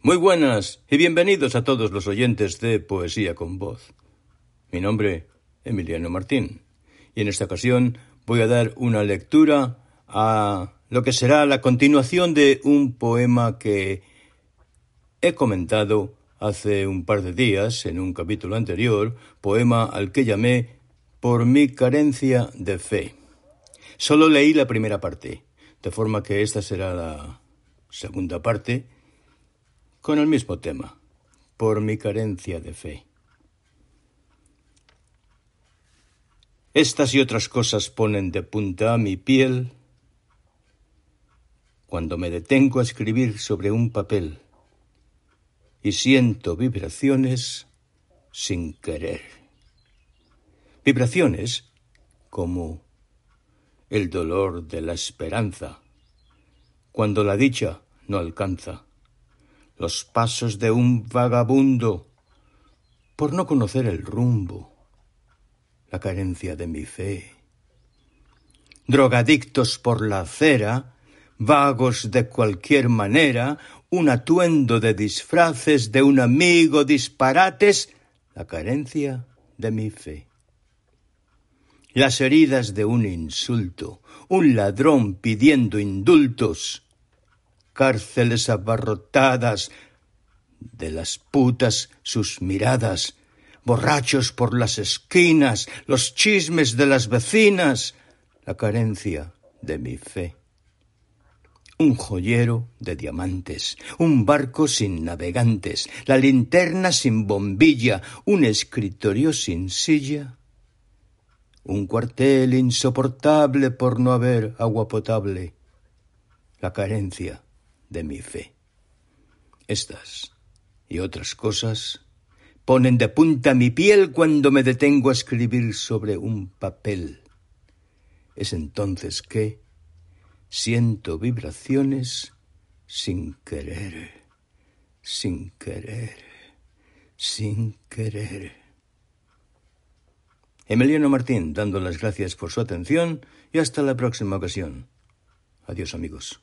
Muy buenas y bienvenidos a todos los oyentes de Poesía con Voz. Mi nombre, Emiliano Martín, y en esta ocasión voy a dar una lectura a lo que será la continuación de un poema que he comentado hace un par de días en un capítulo anterior, poema al que llamé Por mi carencia de fe. Solo leí la primera parte, de forma que esta será la segunda parte con el mismo tema, por mi carencia de fe. Estas y otras cosas ponen de punta a mi piel cuando me detengo a escribir sobre un papel y siento vibraciones sin querer. Vibraciones como el dolor de la esperanza, cuando la dicha no alcanza los pasos de un vagabundo, por no conocer el rumbo, la carencia de mi fe. Drogadictos por la acera, vagos de cualquier manera, un atuendo de disfraces de un amigo disparates, la carencia de mi fe. Las heridas de un insulto, un ladrón pidiendo indultos, cárceles abarrotadas, de las putas sus miradas, borrachos por las esquinas, los chismes de las vecinas, la carencia de mi fe. Un joyero de diamantes, un barco sin navegantes, la linterna sin bombilla, un escritorio sin silla, un cuartel insoportable por no haber agua potable, la carencia de mi fe. Estas y otras cosas ponen de punta mi piel cuando me detengo a escribir sobre un papel. Es entonces que siento vibraciones sin querer, sin querer, sin querer. Emiliano Martín, dando las gracias por su atención y hasta la próxima ocasión. Adiós amigos.